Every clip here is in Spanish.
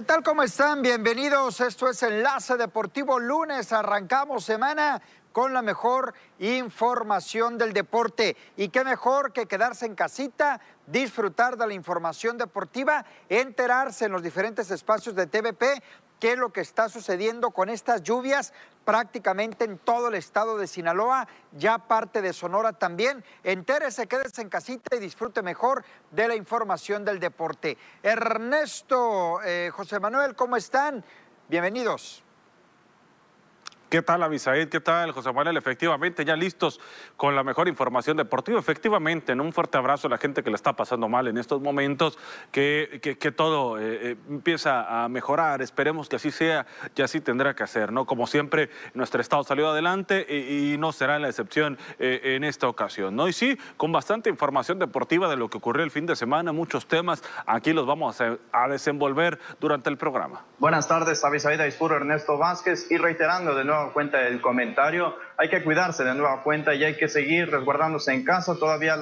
¿Qué tal? ¿Cómo están? Bienvenidos. Esto es Enlace Deportivo Lunes. Arrancamos semana con la mejor información del deporte. Y qué mejor que quedarse en casita, disfrutar de la información deportiva, enterarse en los diferentes espacios de TVP qué es lo que está sucediendo con estas lluvias prácticamente en todo el estado de Sinaloa, ya parte de Sonora también. Entérese, quédese en casita y disfrute mejor de la información del deporte. Ernesto, eh, José Manuel, ¿cómo están? Bienvenidos. ¿Qué tal, Abisaid? ¿Qué tal, José Manuel? Efectivamente, ya listos con la mejor información deportiva. Efectivamente, en un fuerte abrazo a la gente que le está pasando mal en estos momentos, que, que, todo eh, eh, empieza a mejorar. Esperemos que así sea y así tendrá que hacer, ¿no? Como siempre, nuestro estado salió adelante y, no será la excepción eh, en esta ocasión, ¿no? Y sí, con bastante información deportiva de lo que ocurrió el fin de semana, muchos temas, aquí los vamos a, desenvolver durante el programa. Buenas tardes, Abisaid Aispuro, Ernesto Vázquez, y reiterando de nuevo cuenta del comentario. Hay que cuidarse de nueva cuenta y hay que seguir resguardándose en casa. Todavía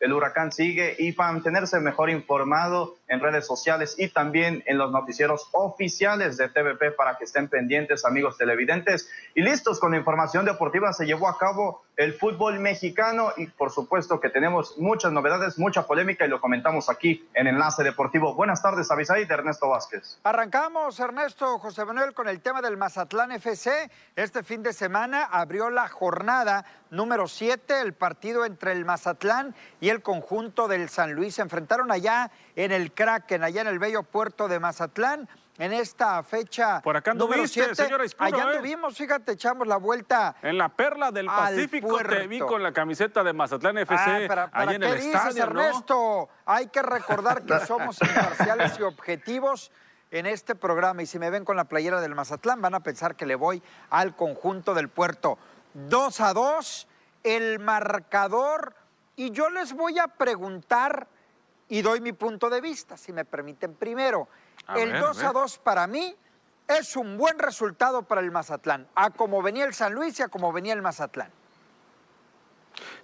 el huracán sigue y para mantenerse mejor informado en redes sociales y también en los noticieros oficiales de TVP para que estén pendientes, amigos televidentes. Y listos con la información deportiva, se llevó a cabo el fútbol mexicano y por supuesto que tenemos muchas novedades, mucha polémica y lo comentamos aquí en Enlace Deportivo. Buenas tardes, Avisaí Ernesto Vázquez. Arrancamos, Ernesto José Manuel, con el tema del Mazatlán FC. Este fin de semana abrió la jornada número 7, el partido entre el Mazatlán y el conjunto del San Luis. Se enfrentaron allá en el Kraken, allá en el bello puerto de Mazatlán en esta fecha. Por acá anduviste, señora Allá ¿eh? anduvimos, fíjate, echamos la vuelta. En la perla del Pacífico te vi con la camiseta de Mazatlán FC. Ah, para, allá en el dices, Ernesto? Hay que recordar que somos imparciales y objetivos en este programa. Y si me ven con la playera del Mazatlán, van a pensar que le voy al conjunto del puerto. 2 a 2, el marcador. Y yo les voy a preguntar y doy mi punto de vista, si me permiten primero. el 2 a 2 para mí es un buen resultado para el Mazatlán, a como venía el San Luis y a como venía el Mazatlán.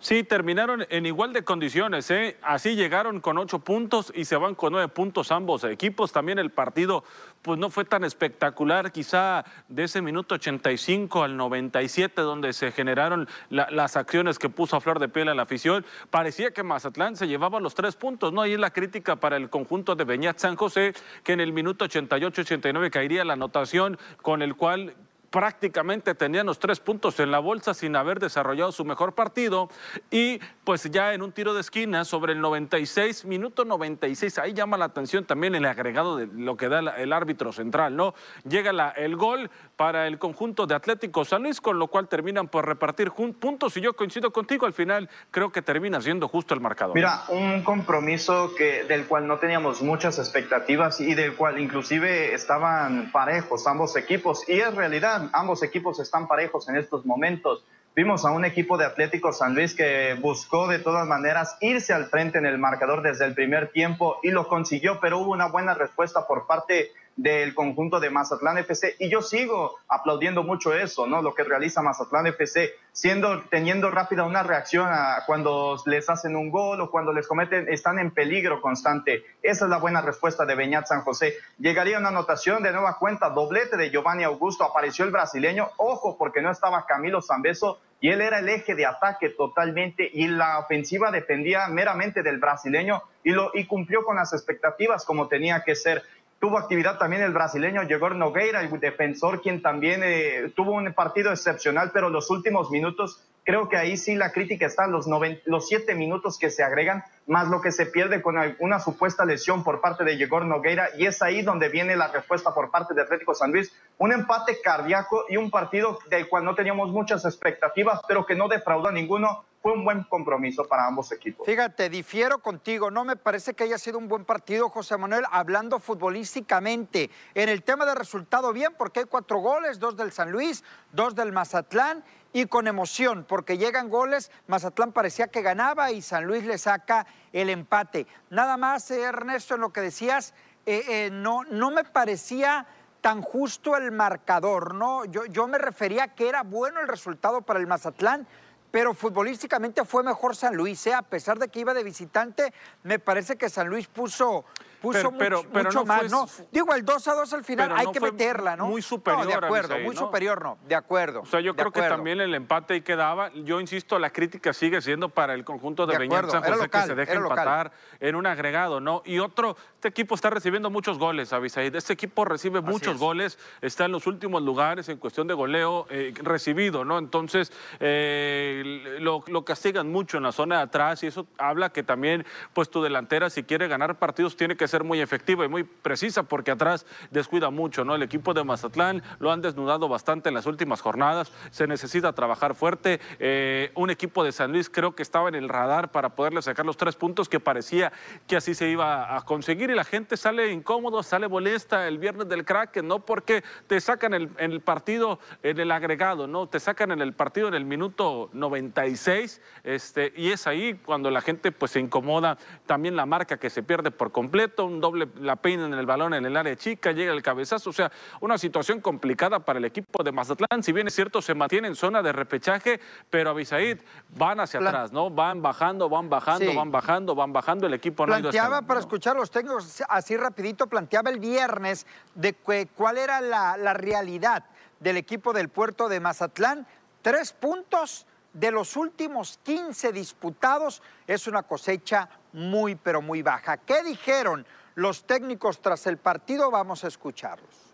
Sí, terminaron en igual de condiciones. ¿eh? Así llegaron con ocho puntos y se van con nueve puntos ambos equipos. También el partido pues no fue tan espectacular, quizá de ese minuto 85 al 97, donde se generaron las acciones que puso a flor de piel a la afición. Parecía que Mazatlán se llevaba los tres puntos, ¿no? Ahí es la crítica para el conjunto de Beñat San José, que en el minuto 88-89 caería la anotación con el cual prácticamente tenían los tres puntos en la bolsa sin haber desarrollado su mejor partido y pues ya en un tiro de esquina sobre el 96, minuto 96, ahí llama la atención también el agregado de lo que da el árbitro central, ¿no? Llega el gol para el conjunto de Atlético San Luis, con lo cual terminan por repartir puntos y yo coincido contigo, al final creo que termina siendo justo el marcador. Mira, un compromiso que, del cual no teníamos muchas expectativas y del cual inclusive estaban parejos ambos equipos y es realidad ambos equipos están parejos en estos momentos. Vimos a un equipo de Atlético San Luis que buscó de todas maneras irse al frente en el marcador desde el primer tiempo y lo consiguió, pero hubo una buena respuesta por parte del conjunto de Mazatlán FC y yo sigo aplaudiendo mucho eso, ¿no? Lo que realiza Mazatlán FC, siendo teniendo rápida una reacción cuando les hacen un gol o cuando les cometen están en peligro constante. Esa es la buena respuesta de Beñat San José. Llegaría una anotación de nueva cuenta, doblete de Giovanni Augusto, apareció el brasileño, ojo porque no estaba Camilo Zambeso y él era el eje de ataque totalmente y la ofensiva dependía meramente del brasileño y lo y cumplió con las expectativas como tenía que ser. Tuvo actividad también el brasileño Yegor Nogueira, el defensor, quien también eh, tuvo un partido excepcional, pero los últimos minutos, creo que ahí sí la crítica está, los, los siete minutos que se agregan, más lo que se pierde con una supuesta lesión por parte de Yegor Nogueira, y es ahí donde viene la respuesta por parte de Atlético San Luis. Un empate cardíaco y un partido del cual no teníamos muchas expectativas, pero que no defraudó a ninguno fue un buen compromiso para ambos equipos. Fíjate, difiero contigo, no me parece que haya sido un buen partido, José Manuel, hablando futbolísticamente. En el tema de resultado, bien, porque hay cuatro goles, dos del San Luis, dos del Mazatlán, y con emoción, porque llegan goles, Mazatlán parecía que ganaba y San Luis le saca el empate. Nada más, eh, Ernesto, en lo que decías, eh, eh, no, no me parecía tan justo el marcador, ¿no? Yo, yo me refería a que era bueno el resultado para el Mazatlán, pero futbolísticamente fue mejor San Luis, ¿eh? a pesar de que iba de visitante, me parece que San Luis puso puso pero, mucho, más, ¿no? Digo, el 2 a 2 al final hay que meterla, ¿no? Muy superior. de acuerdo, muy superior, no, de acuerdo. O sea, yo creo que también el empate ahí quedaba. Yo insisto, la crítica sigue siendo para el conjunto de, de San José que se deja empatar en un agregado, ¿no? Y otro, este equipo está recibiendo muchos goles, Abisaid. Este equipo recibe muchos goles, está en los últimos lugares en cuestión de goleo eh, recibido, ¿no? Entonces, eh, lo, lo castigan mucho en la zona de atrás y eso habla que también, pues tu delantera, si quiere ganar partidos, tiene que ser muy efectiva y muy precisa porque atrás descuida mucho, ¿no? El equipo de Mazatlán lo han desnudado bastante en las últimas jornadas, se necesita trabajar fuerte. Eh, un equipo de San Luis creo que estaba en el radar para poderle sacar los tres puntos que parecía que así se iba a conseguir y la gente sale incómodo, sale molesta el viernes del crack, no porque te sacan el, en el partido en el agregado, ¿no? Te sacan en el partido en el minuto 96 este, y es ahí cuando la gente pues se incomoda. También la marca que se pierde por completo, un doble, la peina en el balón en el área chica, llega el cabezazo, o sea, una situación complicada para el equipo de Mazatlán. Si bien es cierto, se mantiene en zona de repechaje, pero Abisaid van hacia atrás, ¿no? Van bajando, van bajando, van bajando, van bajando. El equipo no Planteaba, para escuchar los técnicos así rapidito, planteaba el viernes de cuál era la, la realidad del equipo del puerto de Mazatlán. Tres puntos de los últimos 15 disputados es una cosecha muy, pero muy baja. ¿Qué dijeron los técnicos tras el partido? Vamos a escucharlos.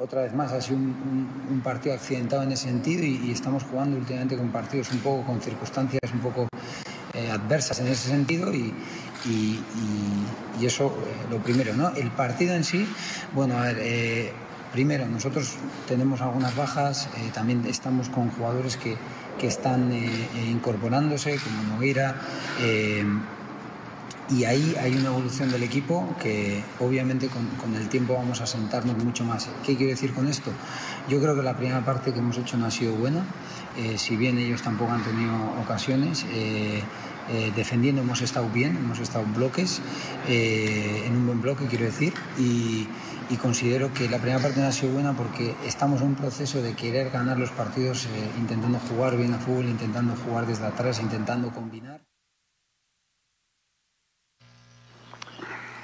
Otra vez más, ha sido un, partido accidentado en ese sentido y, estamos jugando últimamente con partidos un poco con circunstancias un poco eh, adversas en ese sentido y, eso eh, lo primero, ¿no? El partido en sí, bueno, a ver, eh, Primero, nosotros tenemos algunas bajas, eh, también estamos con jugadores que, están eh, eh, incorporándose, como Noguera, y ahí hay una evolución del equipo que obviamente con, el tiempo vamos a sentarnos mucho más. ¿Qué quiero decir con esto? Yo creo que la primera parte que hemos hecho no ha sido buena, si bien ellos tampoco han tenido ocasiones. defendiendo hemos estado bien, hemos estado bloques, en un buen bloque quiero decir, y, y considero que la primera parte no ha sido buena porque estamos en un proceso de querer ganar los partidos eh, intentando jugar bien a fútbol, intentando jugar desde atrás, intentando combinar.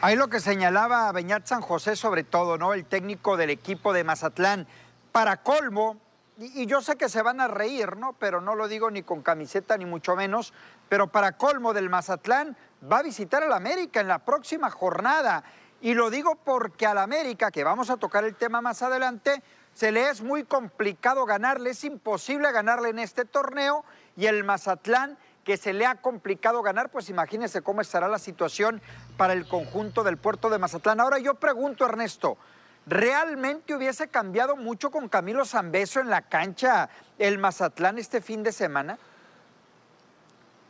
Ahí lo que señalaba Beñat San José sobre todo, ¿no? El técnico del equipo de Mazatlán. Para colmo, y, yo sé que se van a reír, ¿no? Pero no lo digo ni con camiseta ni mucho menos, pero para colmo del Mazatlán va a visitar al América en la próxima jornada. Y lo digo porque al América, que vamos a tocar el tema más adelante, se le es muy complicado ganarle, es imposible ganarle en este torneo y el Mazatlán que se le ha complicado ganar, pues imagínense cómo estará la situación para el conjunto del puerto de Mazatlán. Ahora yo pregunto, Ernesto, ¿realmente hubiese cambiado mucho con Camilo Zambeso en la cancha el Mazatlán este fin de semana?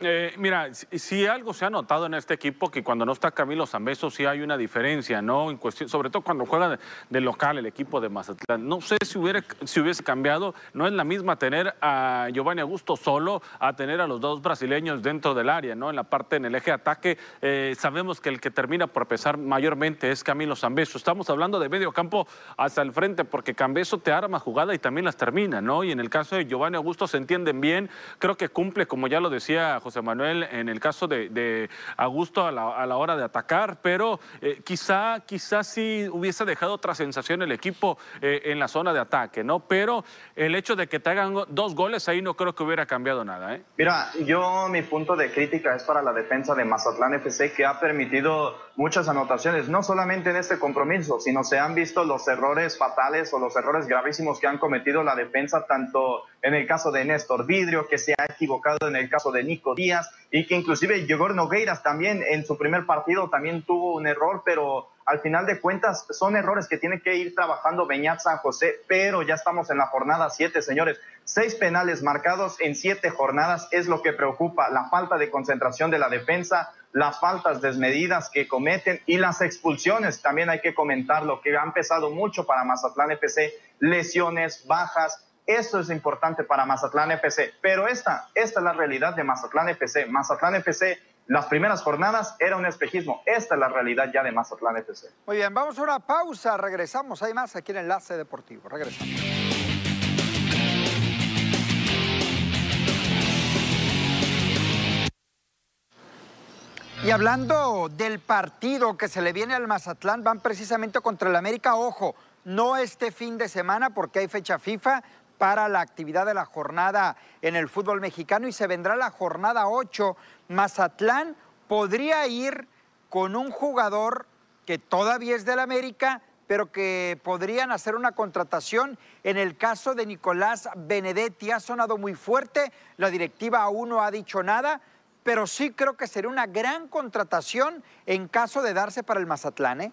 Eh, mira, si, algo se ha notado en este equipo, que cuando no está Camilo Zambeso sí hay una diferencia, ¿no? En cuestión, sobre todo cuando juega de, local el equipo de Mazatlán. No sé si, hubiera, si hubiese cambiado, no es la misma tener a Giovanni Augusto solo a tener a los dos brasileños dentro del área, ¿no? En la parte, en el eje de ataque, eh, sabemos que el que termina por pesar mayormente es Camilo Zambeso. Estamos hablando de medio campo hasta el frente, porque Zambeso te arma jugada y también las termina, ¿no? Y en el caso de Giovanni Augusto se entienden bien, creo que cumple, como ya lo decía José Manuel, en el caso de, Augusto a la, hora de atacar, pero eh, quizá, quizá sí hubiese dejado otra sensación el equipo eh, en la zona de ataque, ¿no? Pero el hecho de que te hagan dos goles ahí no creo que hubiera cambiado nada, ¿eh? Mira, yo mi punto de crítica es para la defensa de Mazatlán FC que ha permitido muchas anotaciones, no solamente en este compromiso, sino se han visto los errores fatales o los errores gravísimos que han cometido la defensa, tanto en el caso de Néstor Vidrio, que se ha equivocado en el caso de Nico Díaz, y que inclusive Yegor Nogueiras también en su primer partido también tuvo un error, pero al final de cuentas son errores que tiene que ir trabajando Beñat San José, pero ya estamos en la jornada 7, señores. Seis penales marcados en siete jornadas es lo que preocupa, la falta de concentración de la defensa, las faltas desmedidas que cometen y las expulsiones, también hay que comentarlo, que han pesado mucho para Mazatlán FC, lesiones, bajas, eso es importante para Mazatlán FC, pero esta, esta es la realidad de Mazatlán FC. Mazatlán FC, las primeras jornadas era un espejismo, esta es la realidad ya de Mazatlán FC. Muy bien, vamos a una pausa, regresamos, hay más aquí en Enlace Deportivo, regresamos. Y hablando del partido que se le viene al Mazatlán, van precisamente contra el América. Ojo, no este fin de semana porque hay fecha FIFA para la actividad de la jornada en el fútbol mexicano y se vendrá la jornada 8. Mazatlán podría ir con un jugador que todavía es del América, pero que podrían hacer una contratación. En el caso de Nicolás Benedetti ha sonado muy fuerte, la directiva aún no ha dicho nada, pero sí creo que sería una gran contratación en caso de darse para el Mazatlán. ¿eh?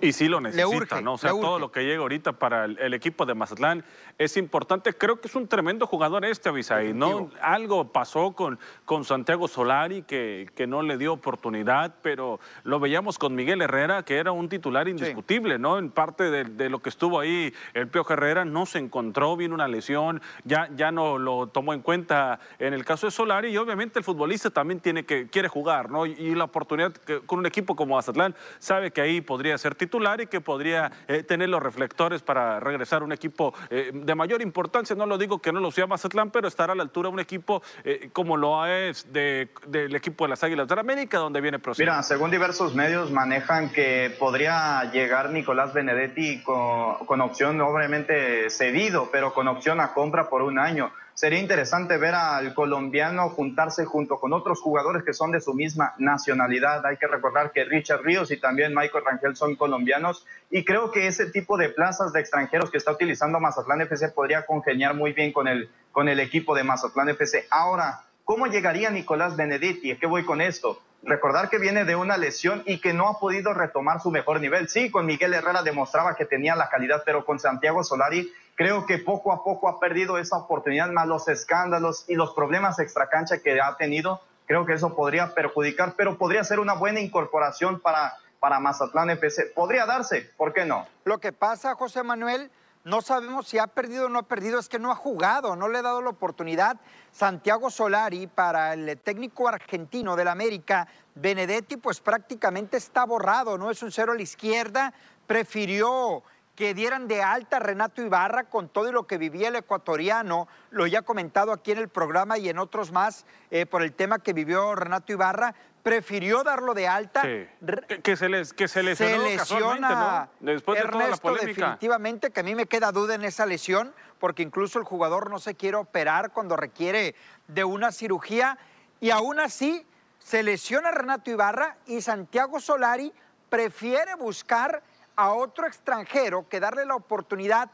Y sí lo necesita, ¿no? O sea, todo lo que llega ahorita para el, equipo de Mazatlán es importante. Creo que es un tremendo jugador este Avisaí, ¿no? Algo pasó con, con Santiago Solari que, que, no le dio oportunidad, pero lo veíamos con Miguel Herrera, que era un titular indiscutible, ¿no? En parte de, lo que estuvo ahí el Pio Herrera no se encontró, vino una lesión, ya, ya no lo tomó en cuenta en el caso de Solari y obviamente el futbolista también tiene que, quiere jugar, ¿no? Y, la oportunidad con un equipo como Mazatlán sabe que ahí podría ser titular y que podría eh, tener los reflectores para regresar a un equipo eh, de mayor importancia. No lo digo que no lo sea Mazatlán, pero estará a la altura de un equipo eh, como lo es del equipo de las Águilas de América, donde viene Procedimiento. Mira, según diversos medios manejan que podría llegar Nicolás Benedetti con, con opción, obviamente cedido, pero con opción a compra por un año sería interesante ver al colombiano juntarse junto con otros jugadores que son de su misma nacionalidad. Hay que recordar que Richard Ríos y también Michael Rangel son colombianos y creo que ese tipo de plazas de extranjeros que está utilizando Mazatlán FC podría congeniar muy bien con el, con el equipo de Mazatlán FC. Ahora, ¿cómo llegaría Nicolás Benedetti? ¿Qué voy con esto? Recordar que viene de una lesión y que no ha podido retomar su mejor nivel. Sí, con Miguel Herrera demostraba que tenía la calidad, pero con Santiago Solari creo que poco a poco ha perdido esa oportunidad, más los escándalos y los problemas extracancha que ha tenido. Creo que eso podría perjudicar, pero podría ser una buena incorporación para, para Mazatlán FC. Podría darse, ¿por qué no? Lo que pasa, José Manuel, no sabemos si ha perdido o no ha perdido, es que no ha jugado, no le ha dado la oportunidad. Santiago Solari, para el técnico argentino del América, Benedetti, pues prácticamente está borrado, no es un cero a la izquierda, prefirió que dieran de alta a Renato Ibarra con todo lo que vivía el ecuatoriano, lo ya comentado aquí en el programa y en otros más eh, por el tema que vivió Renato Ibarra, prefirió darlo de alta. Que, se les que se lesiona Después de Ernesto, toda la polémica. definitivamente que a mí me queda duda en esa lesión, porque incluso el jugador no se quiere operar cuando requiere de una cirugía y aún así se lesiona Renato Ibarra y Santiago Solari prefiere buscar a otro extranjero que darle la oportunidad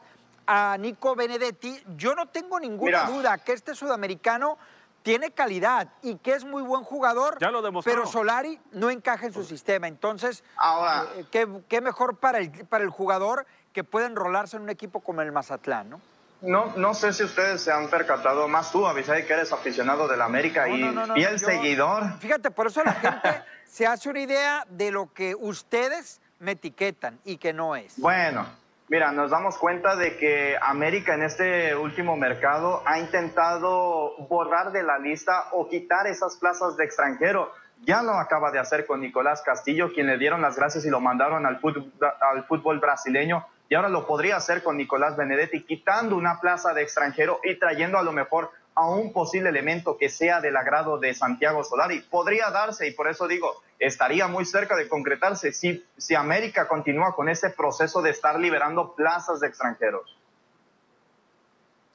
a Nico Benedetti, yo no tengo ninguna duda que este sudamericano tiene calidad y que es muy buen jugador, ya lo demostró. pero Solari no encaja en su sistema. Entonces, Ahora, eh, ¿qué, mejor para el, para el jugador que pueda enrolarse en un equipo como el Mazatlán, ¿no? No, no sé si ustedes se han percatado, más tú, Avisay, que eres aficionado del América y, y, el seguidor. Fíjate, por eso la gente se hace una idea de lo que ustedes me etiquetan y que no es? Bueno, mira, nos damos cuenta de que América en este último mercado ha intentado borrar de la lista o quitar esas plazas de extranjero. Ya lo acaba de hacer con Nicolás Castillo, quien le dieron las gracias y lo mandaron al fútbol, al fútbol brasileño. Y ahora lo podría hacer con Nicolás Benedetti, quitando una plaza de extranjero y trayendo a lo mejor a un posible elemento que sea del agrado de Santiago Solari. Podría darse y por eso digo, estaría muy cerca de concretarse si, si América continúa con ese proceso de estar liberando plazas de extranjeros.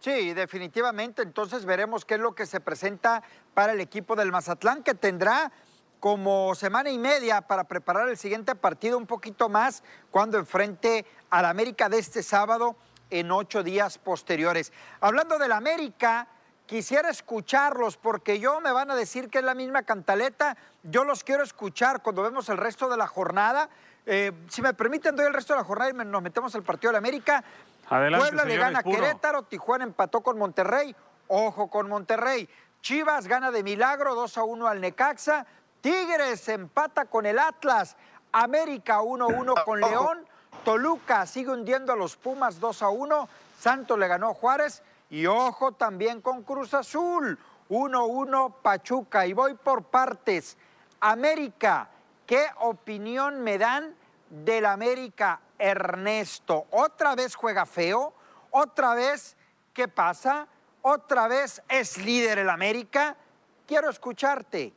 Sí, definitivamente. Entonces veremos qué es lo que se presenta para el equipo del Mazatlán, que tendrá como semana y media para preparar el siguiente partido, un poquito más, cuando enfrente al América de este sábado en ocho días posteriores. Hablando del América, quisiera escucharlos porque yo me van a decir que es la misma cantaleta. Yo los quiero escuchar cuando vemos el resto de la jornada. Eh, si me permiten, doy el resto de la jornada y nos metemos al partido de la América. Puebla le gana a Querétaro, Tijuana empató con Monterrey. Ojo con Monterrey. Chivas gana de milagro 2 a 1 al Necaxa. Tigres empata con el Atlas. América 1-1 con León. Toluca sigue hundiendo a los Pumas 2 a 1. Santos le ganó a Juárez. Y ojo también con Cruz Azul, 1-1 Pachuca. Y voy por partes. América, ¿qué opinión me dan del América Ernesto? ¿Otra vez juega feo? ¿Otra vez qué pasa? ¿Otra vez es líder el América? Quiero escucharte.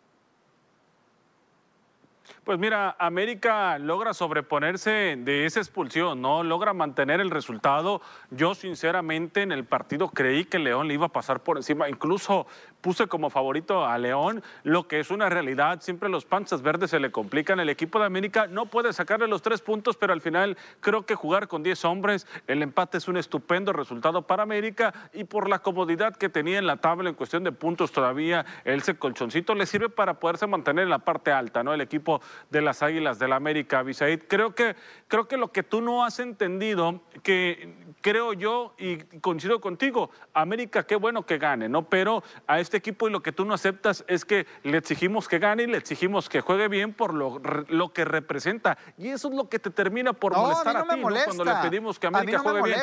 Pues mira, América logra sobreponerse de esa expulsión, ¿no? Logra mantener el resultado. Yo sinceramente en el partido creí que León le iba a pasar por encima. Incluso puse como favorito a León, lo que es una realidad. Siempre los panzas verdes se le complican. El equipo de América no puede sacarle los tres puntos, pero al final creo que jugar con 10 hombres, el empate es un estupendo resultado para América y por la comodidad que tenía en la tabla en cuestión de puntos todavía, ese colchoncito le sirve para poderse mantener en la parte alta, ¿no? El equipo de las Águilas del la América, Bisaid. Creo que, creo que lo que tú no has entendido, que creo yo y coincido contigo, América qué bueno que gane, ¿no? Pero a este equipo y lo que tú no aceptas es que le exigimos que gane y le exigimos que juegue bien por lo, lo que representa. Y eso es lo que te termina por molestar a, ti, ¿no? Cuando le pedimos que América juegue bien.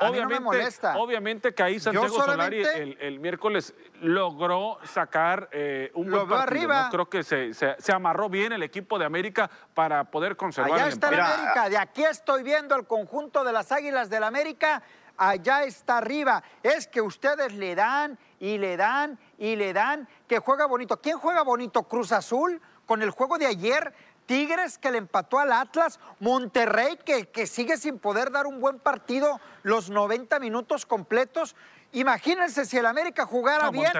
Obviamente, molesta. obviamente que ahí Santiago Solari el, miércoles logró sacar eh, un buen partido, arriba. Creo que se, se amarró bien el equipo de América para poder conservar Allá está el América, de aquí estoy viendo el conjunto de las Águilas del América, allá está arriba. Es que ustedes le dan y le dan y le dan que juega bonito. ¿Quién juega bonito? Cruz Azul con el juego de ayer. Tigres que le empató al Atlas, Monterrey que, que sigue sin poder dar un buen partido los 90 minutos completos. Imagínense si el América jugara bien.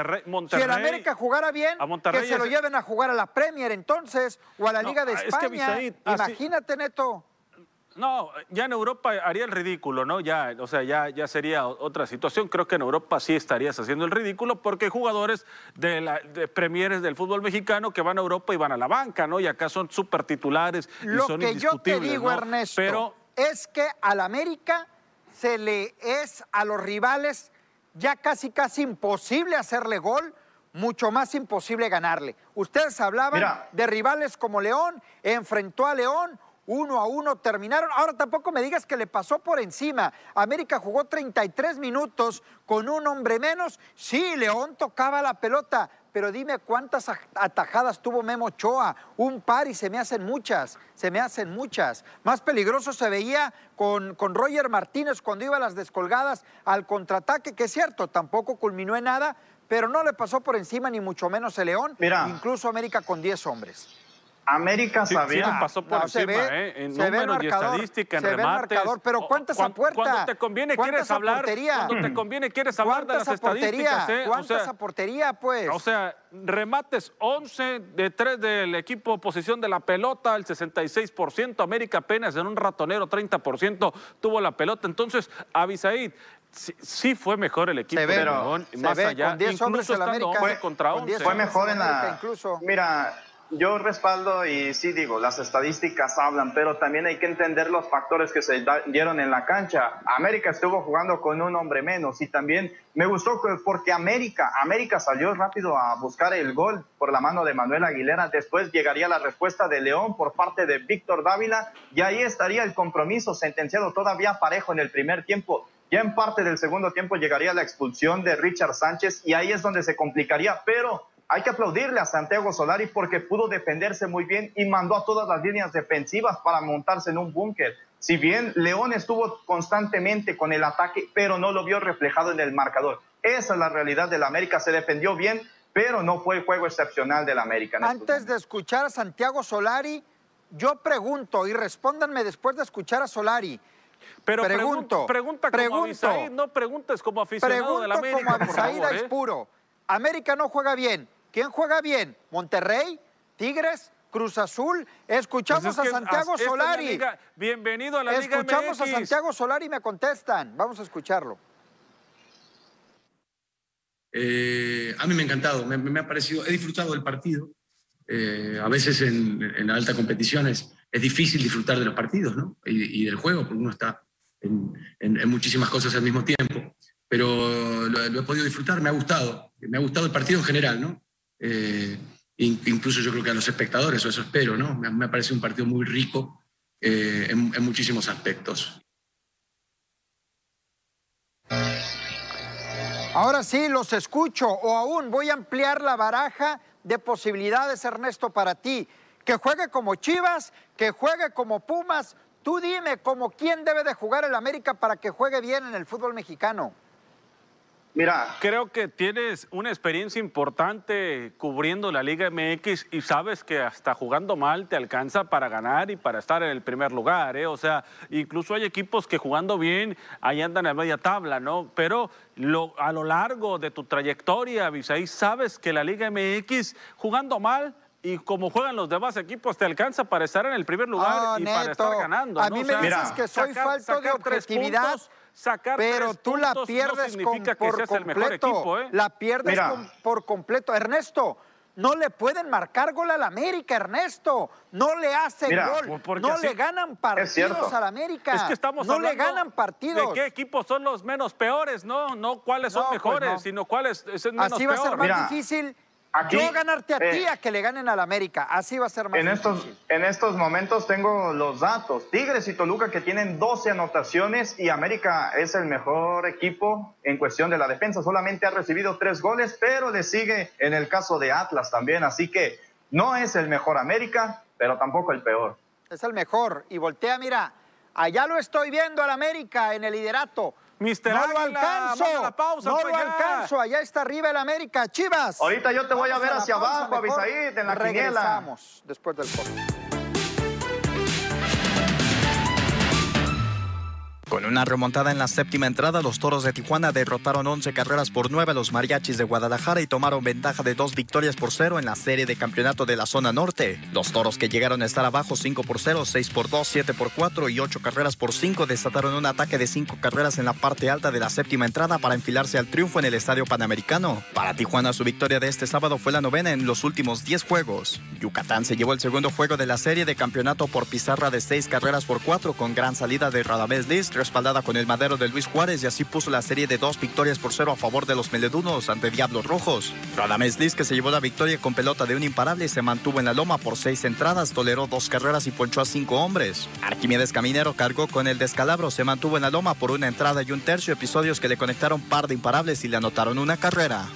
si el América jugara bien, que se lo lleven a jugar a la Premier entonces, o a la Liga de España. Imagínate, Neto. No, ya en Europa haría el ridículo, ¿no? Ya, o sea, ya, ya sería otra situación. Creo que en Europa sí estarías haciendo el ridículo porque hay jugadores de, la, de premieres del fútbol mexicano que van a Europa y van a la banca, ¿no? Y acá son súper titulares Lo son que yo te digo, Ernesto, Pero... es que al América se le es a los rivales ya casi, casi imposible hacerle gol, mucho más imposible ganarle. Ustedes hablaban de rivales como León, enfrentó a León, uno a uno terminaron. Ahora tampoco me digas que le pasó por encima. América jugó 33 minutos con un hombre menos. Sí, León tocaba la pelota, pero dime cuántas atajadas tuvo Memo Ochoa. Un par y se me hacen muchas, se me hacen muchas. Más peligroso se veía con, con Roger Martínez cuando iba a las descolgadas al contraataque, que es cierto, tampoco culminó en nada, pero no le pasó por encima ni mucho menos el León, incluso América con 10 hombres. América sabía. Sí, pasó por encima, ¿eh? En números y estadística, en remates. pero ¿cuántas a puerta? Cuando te conviene quieres hablar, cuando te conviene quieres hablar de las estadísticas, ¿eh? ¿Cuántas a portería, pues? O sea, remates 11 de 3 del equipo posición de la pelota, el 66%, América apenas en un ratonero 30% tuvo la pelota. Entonces, Abisaid, Sí, fue mejor el equipo de León, más allá, incluso estando 11 contra 11. Fue mejor en la... Incluso. Mira, yo respaldo y sí digo, las estadísticas hablan, pero también hay que entender los factores que se dieron en la cancha. América estuvo jugando con un hombre menos y también me gustó porque América, América salió rápido a buscar el gol por la mano de Manuel Aguilera. Después llegaría la respuesta de León por parte de Víctor Dávila y ahí estaría el compromiso sentenciado todavía parejo en el primer tiempo. Ya en parte del segundo tiempo llegaría la expulsión de Richard Sánchez y ahí es donde se complicaría, pero hay que aplaudirle a Santiago Solari porque pudo defenderse muy bien y mandó a todas las líneas defensivas para montarse en un búnker. Si bien León estuvo constantemente con el ataque, pero no lo vio reflejado en el marcador. Esa es la realidad del América. Se defendió bien, pero no fue el juego excepcional del América. Antes de escuchar a Santiago Solari, yo pregunto y respóndanme después de escuchar a Solari. Pero pregunto, pregunta, como pregunto, no preguntes como aficionado del América. como Abisaíd es ¿eh? puro. América no juega bien. ¿Quién juega bien? ¿Monterrey? ¿Tigres? Cruz Azul. Escuchamos pues a Santiago Solari. bienvenido a la Liga Escuchamos a Santiago Solari y me contestan. Vamos a escucharlo. Eh, a mí me ha encantado, me, ha parecido, he disfrutado del partido. Eh, a veces en, la alta competición es, difícil disfrutar de los partidos ¿no? y, del juego, porque uno está en, muchísimas cosas al mismo tiempo. Pero lo, lo he podido disfrutar, me ha gustado. Me ha gustado el partido en general, ¿no? Eh, incluso yo creo que a los espectadores, o eso espero, ¿no? Me, ha parecido un partido muy rico eh, en, en muchísimos aspectos. Ahora sí, los escucho o aún voy a ampliar la baraja de posibilidades, Ernesto, para ti. Que juegue como Chivas, que juegue como Pumas. Tú dime como quién debe de jugar el América para que juegue bien en el fútbol mexicano. Mira. Creo que tienes una experiencia importante cubriendo la Liga MX y sabes que hasta jugando mal te alcanza para ganar y para estar en el primer lugar, ¿eh? O sea, incluso hay equipos que jugando bien ahí andan en media tabla, ¿no? Pero a lo largo de tu trayectoria, Visaí, sabes que la Liga MX jugando mal y como juegan los demás equipos, te alcanza para estar en el primer lugar y para estar ganando. A mí me dices que soy falto de objetividad pero tú la pierdes por completo. ¿eh? La pierdes por completo. Ernesto, no le pueden marcar gol al América, Ernesto. No le hacen gol. No le ganan partidos al América. Es que estamos no le ganan partidos. ¿De qué equipos son los menos peores? No, no cuáles son pues mejores, sino cuáles es el menos Así va a ser más difícil yo ganarte a ti eh, a que le ganen al América. Así va a ser más en estos, en estos momentos tengo los datos. Tigres y Toluca que tienen 12 anotaciones y América es el mejor equipo en cuestión de la defensa. Solamente ha recibido tres goles, pero le sigue en el caso de Atlas también. Así que no es el mejor América, pero tampoco el peor. Es el mejor. Y voltea, mira, allá lo estoy viendo al América en el liderato. Mister no lo alcanzo. no lo alcanzo. Allá está arriba el América. Chivas. Ahorita yo te voy a ver hacia abajo, Abisaíd, en la Regresamos después del corte. Con una remontada en la séptima entrada, los Toros de Tijuana derrotaron 11 carreras por 9 a los Mariachis de Guadalajara y tomaron ventaja de dos victorias por cero en la serie de campeonato de la zona norte. Los Toros que llegaron a estar abajo 5 por 0, 6 por 2, 7 por 4 y 8 carreras por 5 desataron un ataque de 5 carreras en la parte alta de la séptima entrada para enfilarse al triunfo en el Estadio Panamericano. Para Tijuana su victoria de este sábado fue la novena en los últimos 10 juegos. Yucatán se llevó el segundo juego de la serie de campeonato por pizarra de 6 carreras por 4 con gran salida de Radamés Liz respaldada con el madero de Luis Juárez y así puso la serie de dos victorias por cero a favor de los Meledunos ante Diablos Rojos. Radames Liz, que se llevó la victoria con pelota de un imparable, se mantuvo en la loma por seis entradas, toleró dos carreras y ponchó a cinco hombres. Arquímedes Caminero cargó con el descalabro, se mantuvo en la loma por una entrada y un tercio, episodios que le conectaron par de imparables y le anotaron una carrera.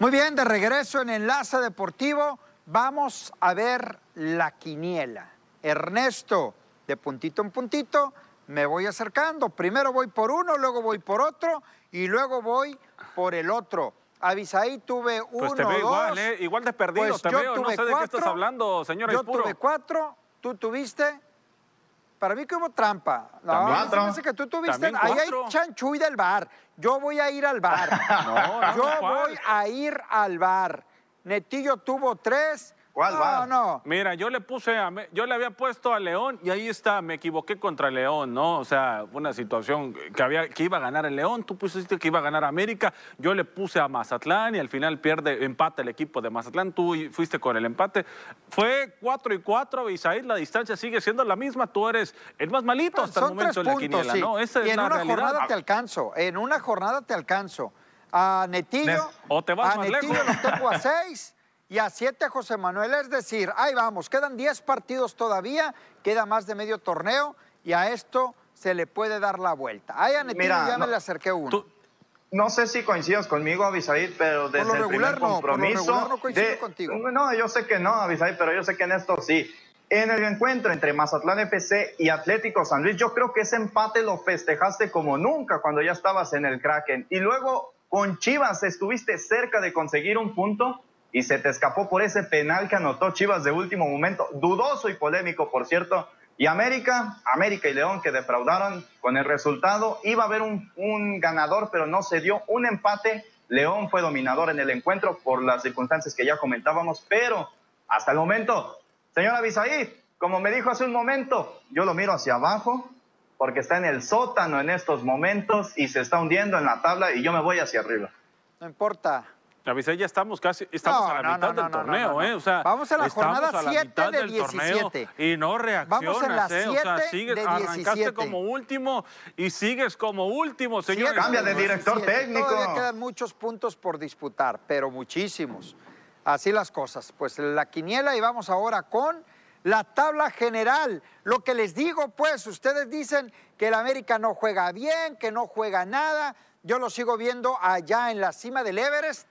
Muy bien, de regreso en Enlace Deportivo, vamos a ver la quiniela. Ernesto, de puntito en puntito, me voy acercando. Primero voy por uno, luego voy por otro y luego voy por el otro. Avisaí tuve uno, pues te veo igual, ¿eh? igual de perdido pues te veo. No sé de qué estás hablando, señora Yo tuve cuatro, tú tuviste para mí que hubo trampa. No, parece que tú tuviste. Ahí hay chanchuy del bar. Yo voy a ir al bar. no, Yo voy a ir al bar. Netillo tuvo tres ¿Cuál no, No, Mira, yo le puse, a, yo le había puesto a León y ahí está, me equivoqué contra León, ¿no? O sea, una situación que, había, que iba a ganar el León, tú pusiste que iba a ganar América, yo le puse a Mazatlán y al final pierde, empate el equipo de Mazatlán, tú fuiste con el empate. Fue 4 y 4, Isaí, la distancia sigue siendo la misma, tú eres el más malito hasta el momento en la quiniela, ¿no? Esa y en una jornada te alcanzo, en una jornada te alcanzo. A Netillo, o te vas a Netillo lo tengo a 6 y a siete José Manuel, es decir, ahí vamos, quedan 10 partidos todavía, queda más de medio torneo y a esto se le puede dar la vuelta. Ahí a ya me le acerqué uno. no sé si coincidas conmigo, Avisaid, pero desde el primer compromiso... No, coincido contigo. No, yo sé que no, Avisaid, pero yo sé que en esto sí. En el encuentro entre Mazatlán FC y Atlético San Luis, yo creo que ese empate lo festejaste como nunca cuando ya estabas en el Kraken. Y luego con Chivas estuviste cerca de conseguir un punto y se te escapó por ese penal que anotó Chivas de último momento, dudoso y polémico, por cierto. Y América, América y León que defraudaron con el resultado, iba a haber un, ganador, pero no se dio un empate. León fue dominador en el encuentro por las circunstancias que ya comentábamos, pero hasta el momento, señora Bisaid, como me dijo hace un momento, yo lo miro hacia abajo porque está en el sótano en estos momentos y se está hundiendo en la tabla y yo me voy hacia arriba. No importa, Avisé, ya estamos casi, estamos a la mitad del torneo, ¿eh? O sea, vamos a la jornada 7 de 17. y no reaccionas, vamos en la ¿eh? O sea, sigues, arrancaste como último y sigues como último, señor. Cambia de director técnico. Todavía quedan muchos puntos por disputar, pero muchísimos. Así las cosas. Pues la quiniela y vamos ahora con la tabla general. Lo que les digo, pues, ustedes dicen que el América no juega bien, que no juega nada. Yo lo sigo viendo allá en la cima del Everest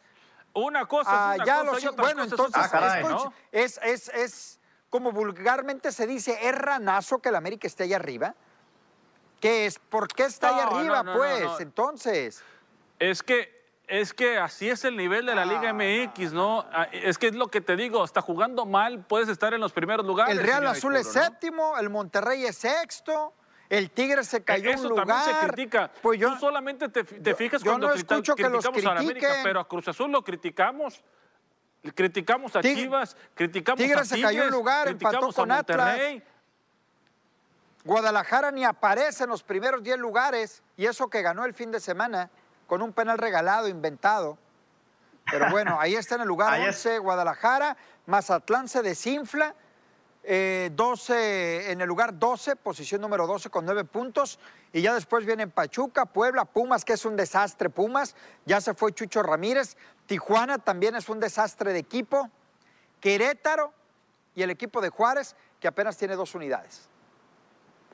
Una cosa es Ah, una ya cosa lo y otra Bueno, cosa es entonces, otra Ah, caray, es, ¿no? es, es, es, como vulgarmente se dice, es ranazo que el América esté ahí arriba. ¿Qué es? ¿Por qué está ahí No, arriba, no, no, pues? no, no. Entonces, Es que, es que así es el nivel de la Liga MX, ¿no? Ah, Es que es lo que te digo, hasta jugando mal puedes estar en los primeros lugares. el Real Azul es ¿no? séptimo, el Monterrey es sexto, el Tigre se cayó Eso un lugar. también se critica. Pues yo, Tú solamente te, te yo- fijas yo cuando no escucho que los criticamos a la América, pero a Cruz Azul lo criticamos. Criticamos a Tig- Chivas, criticamos Tigre a se Tigres, cayó un lugar, empató con a Atlas. Guadalajara ni aparece en los primeros 10 lugares y eso que ganó el fin de semana con un penal regalado, inventado. Pero bueno, ahí está en el lugar Ahí es. 11 Guadalajara, Mazatlán se desinfla, eh, 12 en el lugar 12, posición número 12 con 9 puntos. Y ya después vienen Pachuca, Puebla, Pumas, que es un desastre Pumas, ya se fue Chucho Ramírez, Tijuana también es un desastre de equipo, Querétaro y el equipo de Juárez, que apenas tiene dos unidades.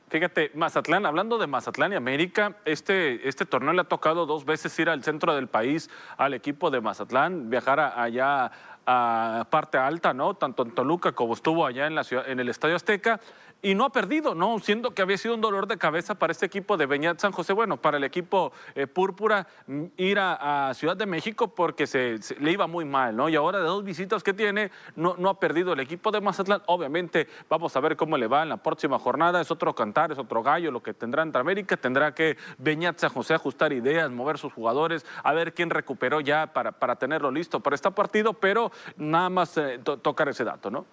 Fíjate, Mazatlán, hablando de Mazatlán y América, este, este torneo le ha tocado dos veces ir al centro del país al equipo de Mazatlán, viajar allá a parte alta, ¿no? Tanto en Toluca como estuvo allá en, la ciudad, en el Estadio Azteca. Y no ha perdido, ¿no? Siendo que había sido un dolor de cabeza para este equipo de Beñat San José, bueno, para el equipo eh, Púrpura, mm, ir a, Ciudad de México porque se, le iba muy mal, ¿no? Y ahora de dos visitas que tiene, no, no ha perdido el equipo de Mazatlán. Obviamente, vamos a ver cómo le va en la próxima jornada. Es otro cantar, es otro gallo lo que tendrá entre América. Tendrá que Beñat San José ajustar ideas, mover sus jugadores, a ver quién recuperó ya para, para tenerlo listo para este partido, pero nada más eh, to- tocar ese dato, ¿no?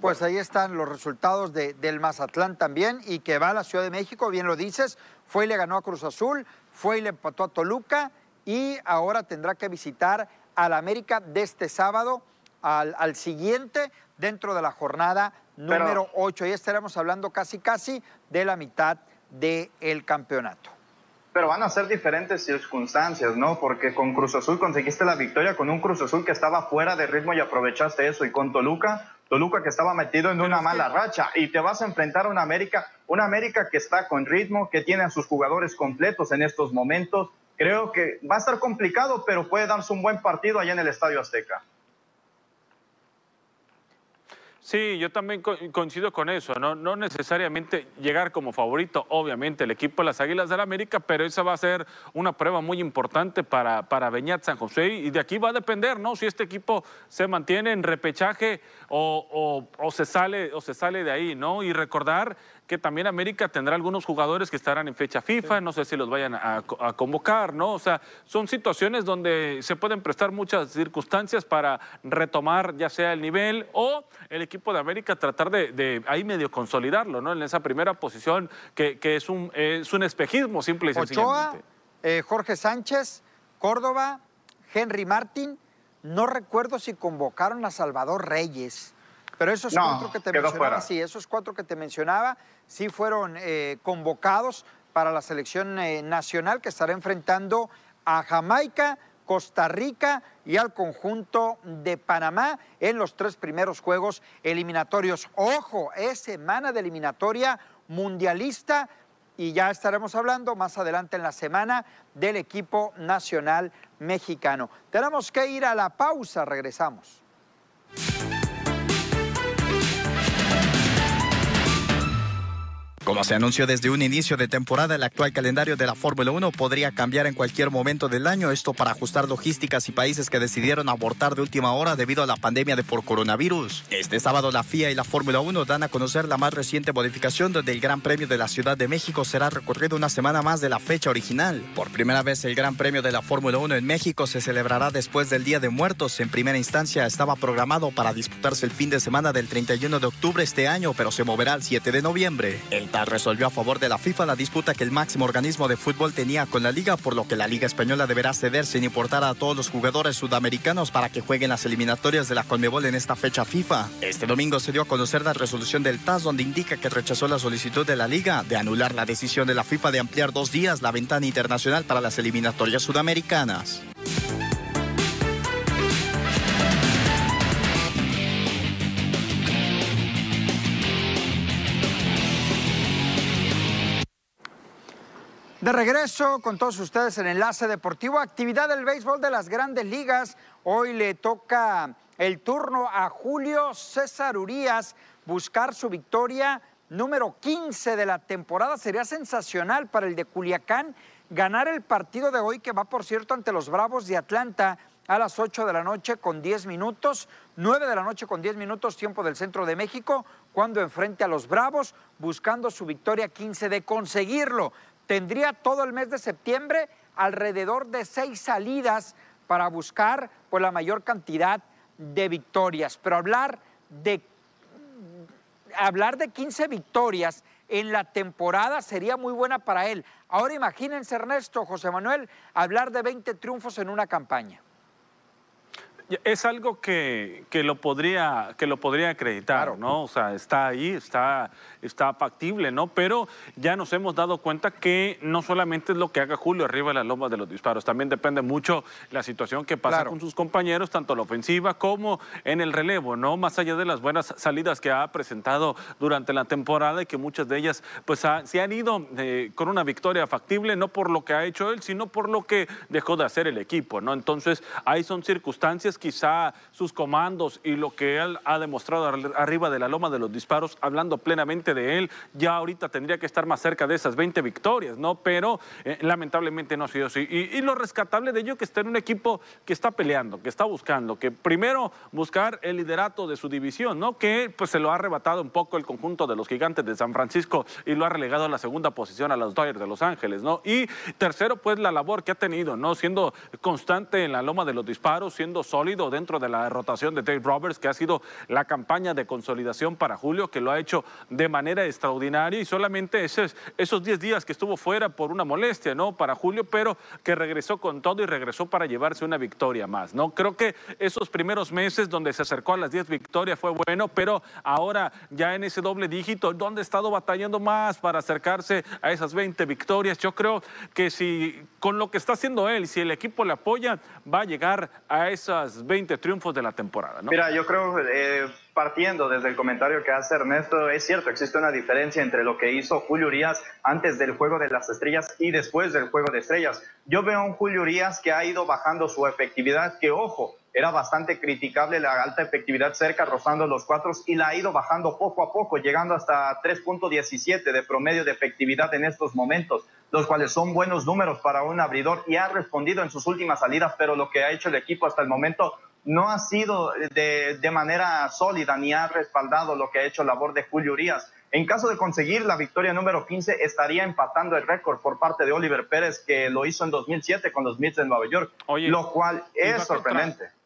Pues ahí están los resultados de- del Mazatlán también y que va a la Ciudad de México, bien lo dices, fue y le ganó a Cruz Azul, fue y le empató a Toluca y ahora tendrá que visitar al América de este sábado al, al siguiente dentro de la jornada Pero- número 8. Y estaremos hablando casi casi de la mitad del campeonato. Pero van a ser diferentes circunstancias, ¿no? Porque con Cruz Azul conseguiste la victoria con un Cruz Azul que estaba fuera de ritmo y aprovechaste eso. Y con Toluca, Toluca que estaba metido en Pero una que- mala racha. Y te vas a enfrentar a una América, una América que está con ritmo, que tiene a sus jugadores completos en estos momentos. Creo que va a estar complicado, pero puede darse un buen partido allá en el Estadio Azteca. Sí, yo también co- coincido con eso, ¿no? no necesariamente llegar como favorito, obviamente, el equipo de las Águilas del la América, pero esa va a ser una prueba muy importante para, para Beñat San José y de aquí va a depender, ¿no? Si este equipo se mantiene en repechaje o- o se, sale, o se sale de ahí, ¿no? Y recordar que también América tendrá algunos jugadores que estarán en fecha FIFA, no sé si los vayan a, a convocar, ¿no? O sea, son situaciones donde se pueden prestar muchas circunstancias para retomar ya sea el nivel o el equipo de América tratar de, de ahí medio consolidarlo, ¿no? En esa primera posición que, que es, un, es un espejismo simple y Ochoa, sencillamente. eh, Jorge Sánchez, Córdoba, Henry Martín. No recuerdo si convocaron a Salvador Reyes, pero esos No, cuatro que te mencionaba, fuera. sí, esos cuatro que te mencionaba, sí fueron eh, convocados para la selección eh, nacional que estará enfrentando a Jamaica, Costa Rica y al conjunto de Panamá en los tres primeros juegos eliminatorios. Ojo, es semana de eliminatoria mundialista y ya estaremos hablando más adelante en la semana del equipo nacional mexicano. Tenemos que ir a la pausa, regresamos. Como se anunció desde un inicio de temporada, el actual calendario de la Fórmula 1 podría cambiar en cualquier momento del año, esto para ajustar logísticas y países que decidieron abortar de última hora debido a la pandemia de por coronavirus. Este sábado la FIA y la Fórmula 1 dan a conocer la más reciente modificación donde el Gran Premio de la Ciudad de México será recorrido una semana más de la fecha original. Por primera vez el Gran Premio de la Fórmula 1 en México se celebrará después del Día de Muertos. En primera instancia estaba programado para disputarse el fin de semana del 31 de octubre este año, pero se moverá al 7 de noviembre. El Resolvió a favor de la FIFA la disputa que el máximo organismo de fútbol tenía con la liga, por lo que la Liga Española deberá ceder sin importar a todos los jugadores sudamericanos para que jueguen las eliminatorias de la Conmebol en esta fecha FIFA. Este domingo se dio a conocer la resolución del TAS donde indica que rechazó la solicitud de la liga de anular la decisión de la FIFA de ampliar dos días la ventana internacional para las eliminatorias sudamericanas. De regreso con todos ustedes en Enlace Deportivo, actividad del béisbol de las grandes ligas. Hoy le toca el turno a Julio César Urías buscar su victoria número 15 de la temporada. Sería sensacional para el de Culiacán ganar el partido de hoy, que va por cierto ante los Bravos de Atlanta a las 8 de la noche con 10 minutos, 9 de la noche con 10 minutos, tiempo del centro de México, cuando enfrente a los Bravos, buscando su victoria 15 de conseguirlo tendría todo el mes de septiembre alrededor de seis salidas para buscar pues, la mayor cantidad de victorias. Pero hablar de, hablar de 15 victorias en la temporada sería muy buena para él. Ahora imagínense, Ernesto, José Manuel, hablar de 20 triunfos en una campaña. Es algo que, que, lo podría, que lo podría acreditar, ¿no? O sea, está ahí, está, está factible, ¿no? Pero ya nos hemos dado cuenta que no solamente es lo que haga Julio arriba de las lomas de los disparos, también depende mucho la situación que pasa con sus compañeros, tanto en la ofensiva como en el relevo, ¿no? Más allá de las buenas salidas que ha presentado durante la temporada y que muchas de ellas, pues, se han ido eh, con una victoria factible, no por lo que ha hecho él, sino por lo que dejó de hacer el equipo, ¿no? Entonces, ahí son circunstancias quizá sus comandos y lo que él ha demostrado arriba de la loma de los disparos, hablando plenamente de él, ya ahorita tendría que estar más cerca de esas 20 victorias, ¿no? Pero eh, lamentablemente no ha sido así. Y, lo rescatable de ello que está en un equipo que está peleando, que está buscando, que primero buscar el liderato de su división, ¿no? Que pues se lo ha arrebatado un poco el conjunto de los gigantes de San Francisco y lo ha relegado a la segunda posición a los Dodgers de Los Ángeles, ¿no? Y tercero, pues la labor que ha tenido, ¿no? Siendo constante en la loma de los disparos, siendo sólido dentro de la rotación de Dave Roberts, que ha sido la campaña de consolidación para Julio, que lo ha hecho de manera extraordinaria y solamente esos, esos 10 días que estuvo fuera por una molestia, ¿no? Para Julio, pero que regresó con todo y regresó para llevarse una victoria más, ¿no? Creo que esos primeros meses donde se acercó a las 10 victorias fue bueno, pero ahora ya en ese doble dígito, donde ha estado batallando más para acercarse a esas 20 victorias, yo creo que si con lo que está haciendo él, si el equipo le apoya, va a llegar a esas 20 triunfos de la temporada, ¿no? Mira, yo creo, eh, partiendo desde el comentario que hace Ernesto, es cierto, existe una diferencia entre lo que hizo Julio Urias antes del Juego de las Estrellas y después del Juego de Estrellas. Yo veo a un Julio Urias que ha ido bajando su efectividad, que ojo, era bastante criticable la alta efectividad cerca, rozando los cuatro, y la ha ido bajando poco a poco, llegando hasta 3.17 de promedio de efectividad en estos momentos, los cuales son buenos números para un abridor y ha respondido en sus últimas salidas, pero lo que ha hecho el equipo hasta el momento no ha sido de, de manera sólida ni ha respaldado lo que ha hecho la labor de Julio Urias. En caso de conseguir la victoria número 15, estaría empatando el récord por parte de Oliver Pérez, que lo hizo en 2007 con los Mets de Nueva York, lo cual es sorprendente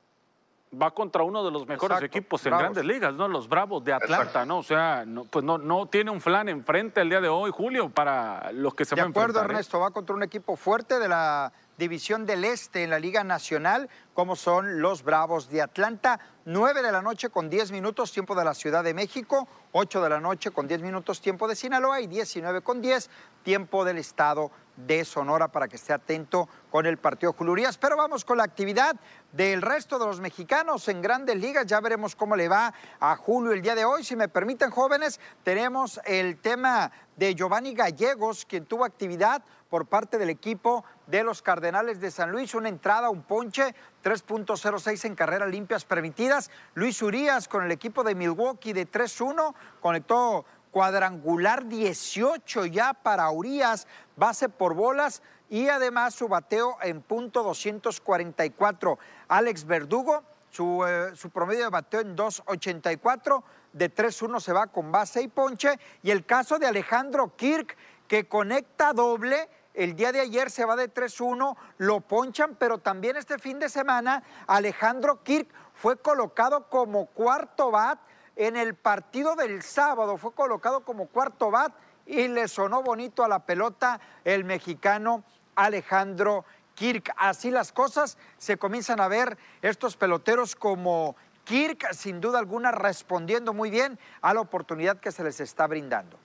va contra uno de los mejores equipos en grandes ligas, ¿no? Los Bravos de Atlanta, ¿no? O sea, no, pues no, no tiene un flan enfrente el día de hoy, Julio, para los que se van a. De acuerdo, Ernesto, va contra un equipo fuerte de la División del Este en la Liga Nacional, como son los Bravos de Atlanta. 9 de la noche con 10 minutos, tiempo de la Ciudad de México. 8 de la noche con 10 minutos, tiempo de Sinaloa. Y 19 con 10, tiempo del Estado de Sonora para que esté atento con el partido Julurías. Pero vamos con la actividad del resto de los mexicanos en grandes ligas. Ya veremos cómo le va a Julio el día de hoy. Si me permiten, jóvenes, tenemos el tema de Giovanni Gallegos, quien tuvo actividad por parte del equipo de los Cardenales de San Luis. Una entrada, un ponche, 3.06 en carreras limpias permitidas. Luis Urias con el equipo de Milwaukee de 3-1 conectó cuadrangular 18 ya para Urias, base por bolas y además su bateo en punto 244. Alex Verdugo, su, eh, su promedio de bateo en 284, de 3-1 se va con base y ponche. Y el caso de Alejandro Kirk, que conecta doble el día de ayer se va de 3-1, lo ponchan, pero también este fin de semana Alejandro Kirk fue colocado como cuarto bat en el partido del sábado, fue colocado como cuarto bat y le sonó bonito a la pelota el mexicano Alejandro Kirk. Así las cosas, se comienzan a ver estos peloteros como Kirk, sin duda alguna, respondiendo muy bien a la oportunidad que se les está brindando.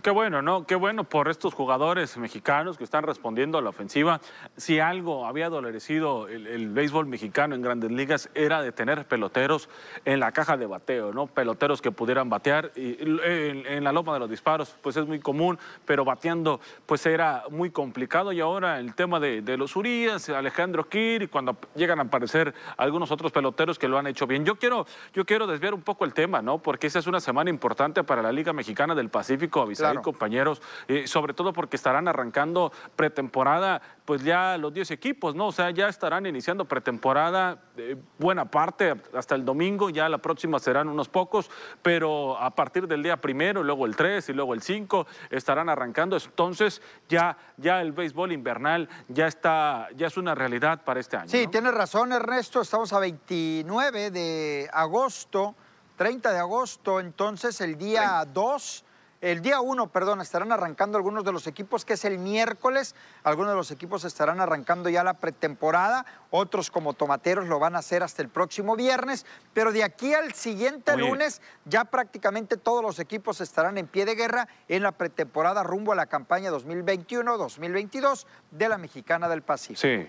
Qué bueno, ¿no? Qué bueno por estos jugadores mexicanos que están respondiendo a la ofensiva. Si algo había adolecido el, béisbol mexicano en grandes ligas era de tener peloteros en la caja de bateo, ¿no? Peloteros que pudieran batear. En, la loma de los disparos, pues es muy común, pero bateando, pues era muy complicado. Y ahora el tema de, los Urias, Alejandro Kir, y cuando llegan a aparecer algunos otros peloteros que lo han hecho bien. Yo quiero, yo quiero desviar un poco el tema, ¿no? Porque esa es una semana importante para la Liga Mexicana del Pacífico, avisar compañeros, eh, sobre todo porque estarán arrancando pretemporada, pues ya los 10 equipos, ¿no? O sea, ya estarán iniciando pretemporada, eh, buena parte hasta el domingo, ya la próxima serán unos pocos, pero a partir del día primero, luego el 3 y luego el 5 estarán arrancando. Entonces, ya, ya el béisbol invernal ya está, ya es una realidad para este año. Sí, tienes razón, Ernesto, estamos a 29 de agosto. 30 de agosto, entonces el día 2 el día 1, perdón, estarán arrancando algunos de los equipos, que es el miércoles. Algunos de los equipos estarán arrancando ya la pretemporada. Otros, como tomateros, lo van a hacer hasta el próximo viernes. Pero de aquí al siguiente lunes, ya prácticamente todos los equipos estarán en pie de guerra en la pretemporada rumbo a la campaña 2021-2022 de la Mexicana del Pacífico. Sí.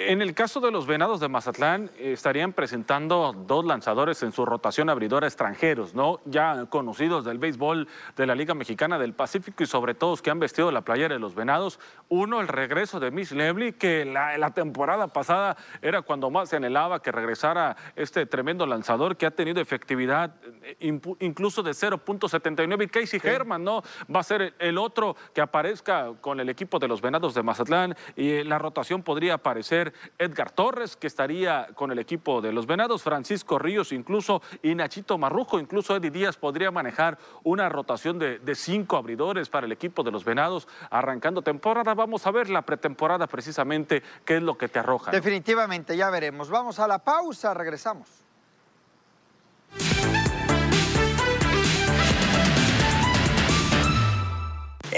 En el caso de los Venados de Mazatlán, estarían presentando dos lanzadores en su rotación abridora extranjeros, ¿no? Ya conocidos del béisbol de la Liga Mexicana del Pacífico y sobre todo que han vestido la playera de los Venados. Uno, el regreso de Mitch Levely, que la, la temporada pasada era cuando más se anhelaba que regresara este tremendo lanzador que ha tenido efectividad eh, incluso de 0.79. Y Casey Herman, ¿no? Va a ser el otro que aparezca con el equipo de los Venados de Mazatlán y la rotación podría aparecer Edgar Torres, que estaría con el equipo de los Venados, Francisco Ríos incluso, y Nachito Marrujo, incluso Eddie Díaz podría manejar una rotación de, de cinco abridores para el equipo de los Venados arrancando temporada. Vamos a ver la pretemporada precisamente, qué es lo que te arroja. Definitivamente, ya veremos. Vamos a la pausa, regresamos.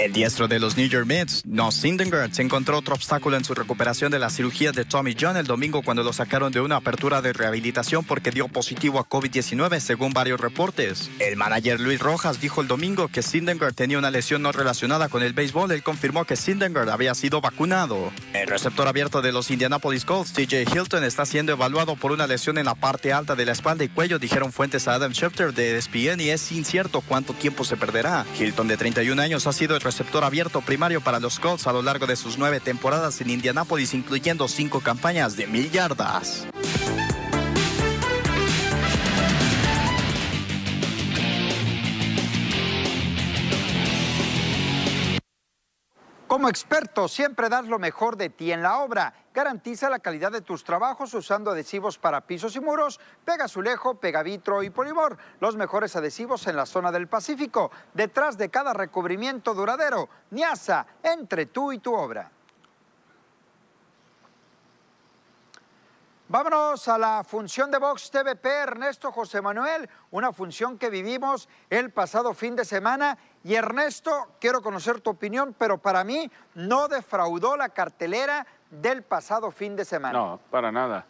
El diestro de los New York Mets, No Syndergaard, se encontró otro obstáculo en su recuperación de la cirugía de Tommy John el domingo cuando lo sacaron de una apertura de rehabilitación porque dio positivo a COVID-19, según varios reportes. El manager Luis Rojas dijo el domingo que Syndergaard tenía una lesión no relacionada con el béisbol. Él confirmó que Syndergaard había sido vacunado. El receptor abierto de los Indianapolis Colts, TJ Hilton, está siendo evaluado por una lesión en la parte alta de la espalda y cuello, dijeron fuentes a Adam Schefter de ESPN y es incierto cuánto tiempo se perderá. Hilton, de 31 años, ha sido el receptor abierto primario para los Colts a lo largo de sus nueve temporadas en Indianápolis, incluyendo cinco campañas de mil yardas. Como experto, siempre das lo mejor de ti en la obra. Garantiza la calidad de tus trabajos usando adhesivos para pisos y muros, Pega Azulejo, Pegavitro y Polimor. Los mejores adhesivos en la zona del Pacífico. Detrás de cada recubrimiento duradero. Niasa, entre tú y tu obra. Vámonos a la función de Vox TVP, Ernesto José Manuel, una función que vivimos el pasado fin de semana. Y Ernesto, quiero conocer tu opinión, pero para mí no defraudó la cartelera del pasado fin de semana. No, para nada.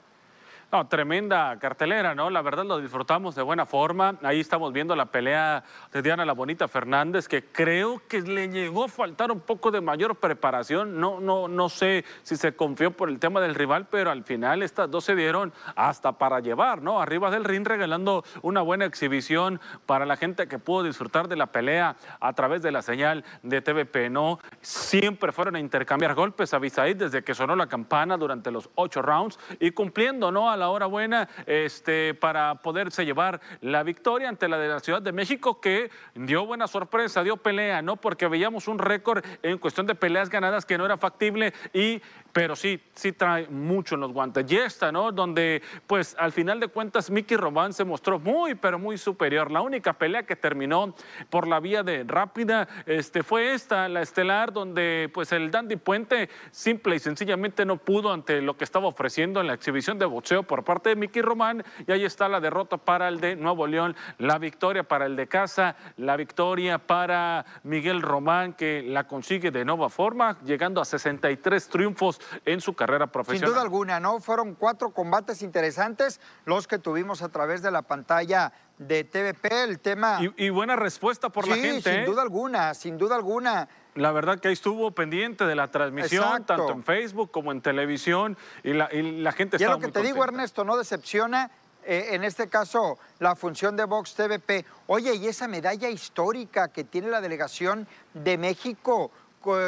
No, tremenda cartelera, ¿no? La verdad lo disfrutamos de buena forma. Ahí estamos viendo la pelea de Diana La Bonita Fernández, que creo que le llegó a faltar un poco de mayor preparación. No, no, no sé si se confió por el tema del rival, pero al final estas dos se dieron hasta para llevar, ¿no? Arriba del ring regalando una buena exhibición para la gente que pudo disfrutar de la pelea a través de la señal de TVP, ¿no? Siempre fueron a intercambiar golpes a Bisaid desde que sonó la campana durante los ocho rounds y cumpliendo, ¿no? La hora buena este, para poderse llevar la victoria ante la de la Ciudad de México, que dio buena sorpresa, dio pelea, ¿no? Porque veíamos un récord en cuestión de peleas ganadas que no era factible y pero sí, sí trae mucho en los guantes. Y esta, ¿no? Donde, pues, al final de cuentas, Mickey Román se mostró muy, pero muy superior. La única pelea que terminó por la vía de rápida este, fue esta, la estelar, donde, pues, el Dandy Puente simple y sencillamente no pudo ante lo que estaba ofreciendo en la exhibición de boxeo por parte de Mickey Román. Y ahí está la derrota para el de Nuevo León, la victoria para el de Casa, la victoria para Miguel Román, que la consigue de nueva forma, llegando a 63 triunfos en su carrera profesional. Sin duda alguna, ¿no? Fueron cuatro combates interesantes los que tuvimos a través de la pantalla de TVP, el tema... Y, buena respuesta por la gente. sin ¿eh? duda alguna, sin duda alguna. La verdad que ahí estuvo pendiente de la transmisión, tanto en Facebook como en televisión, y la, gente Y lo que te digo, Ernesto, no decepciona, eh, en este caso, la función de Vox TVP. Oye, y esa medalla histórica que tiene la delegación de México,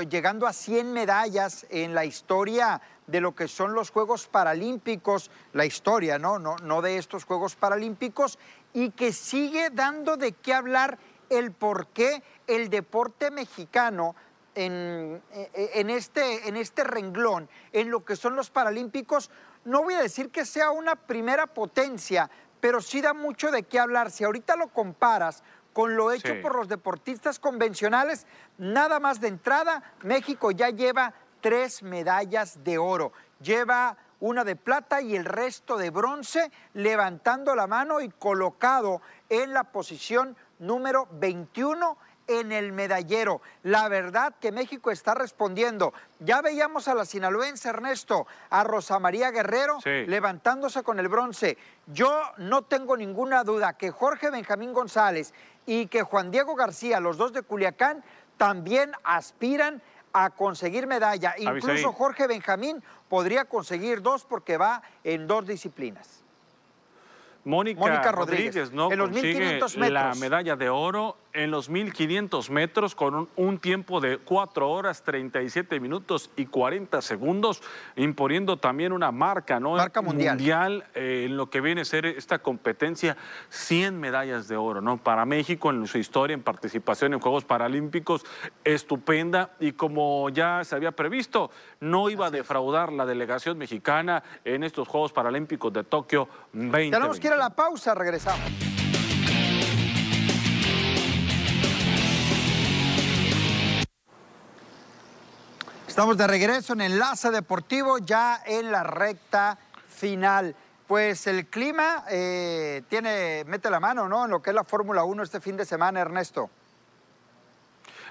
llegando a 100 medallas en la historia de lo que son los Juegos Paralímpicos, la historia, ¿no? No, no de estos Juegos Paralímpicos, y que sigue dando de qué hablar el por qué el deporte mexicano en, en, este, en este renglón, en lo que son los Paralímpicos, no voy a decir que sea una primera potencia, pero sí da mucho de qué hablar. Si ahorita lo comparas con lo hecho por los deportistas convencionales, nada más de entrada, México ya lleva tres medallas de oro. Lleva una de plata y el resto de bronce, levantando la mano y colocado en la posición número 21 en el medallero. La verdad que México está respondiendo. Ya veíamos a la sinaloense Ernesto, a Rosa María Guerrero levantándose con el bronce. Yo no tengo ninguna duda que Jorge Benjamín González y que Juan Diego García, los dos de Culiacán, también aspiran a conseguir medalla. Incluso Jorge Benjamín podría conseguir dos porque va en dos disciplinas. Mónica, Rodríguez, no en los consigue la medalla de oro en los 1500 metros con un, tiempo de 4 horas 37 minutos y 40 segundos, imponiendo también una marca, ¿no? Marca mundial. Eh, en lo que viene a ser esta competencia, 100 medallas de oro, ¿no? Para México en su historia en participación en Juegos Paralímpicos, estupenda y como ya se había previsto, no iba a defraudar la delegación mexicana en estos Juegos Paralímpicos de Tokio 2020. La pausa, regresamos. Estamos de regreso en Enlace Deportivo, ya en la recta final. Pues el clima eh, tiene, mete la mano, ¿no? En lo que es la Fórmula 1 este fin de semana, Ernesto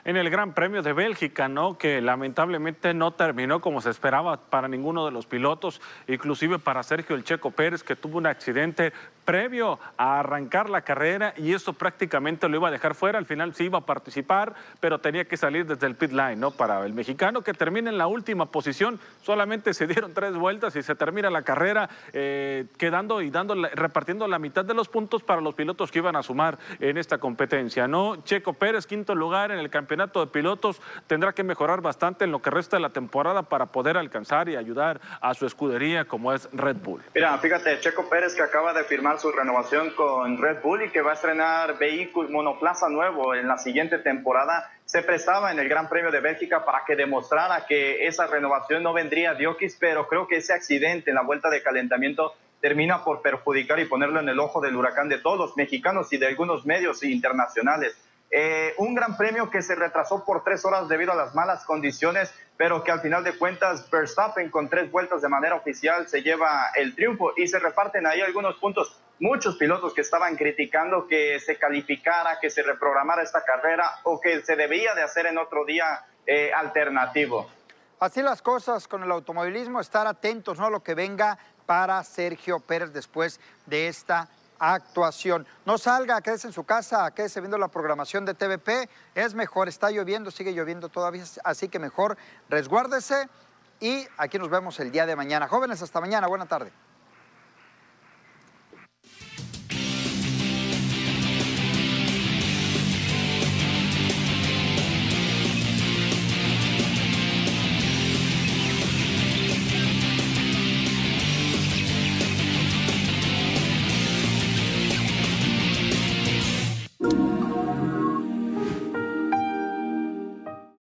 en el Gran Premio de Bélgica, ¿no? Que lamentablemente no terminó como se esperaba para ninguno de los pilotos, inclusive para Sergio El Checo Pérez, que tuvo un accidente previo a arrancar la carrera y eso prácticamente lo iba a dejar fuera. Al final sí iba a participar, pero tenía que salir desde el pit line, ¿no? Para el mexicano que termina en la última posición, solamente se dieron tres vueltas y se termina la carrera, eh, quedando y dando, repartiendo la mitad de los puntos para los pilotos que iban a sumar en esta competencia, ¿no? Checo Pérez, quinto lugar en el campeonato campeonato de pilotos tendrá que mejorar bastante en lo que resta de la temporada para poder alcanzar y ayudar a su escudería como es Red Bull. Mira, fíjate, Checo Pérez que acaba de firmar su renovación con Red Bull y que va a estrenar vehículo monoplaza nuevo en la siguiente temporada se prestaba en el Gran Premio de Bélgica para que demostrara que esa renovación no vendría de Oquis, pero creo que ese accidente en la vuelta de calentamiento termina por perjudicar y ponerlo en el ojo del huracán de todos los mexicanos y de algunos medios internacionales. Eh, un gran premio que se retrasó por tres horas debido a las malas condiciones, pero que al final de cuentas Verstappen con tres vueltas de manera oficial se lleva el triunfo y se reparten ahí algunos puntos. Muchos pilotos que estaban criticando que se calificara, que se reprogramara esta carrera o que se debía de hacer en otro día eh, alternativo. Así las cosas con el automovilismo, estar atentos ¿no? a lo que venga para Sergio Pérez después de esta actuación. No salga, quédese en su casa, quédese viendo la programación de TVP. Es mejor, está lloviendo, sigue lloviendo todavía, así que mejor resguárdese y aquí nos vemos el día de mañana. Jóvenes, hasta mañana, buena tarde.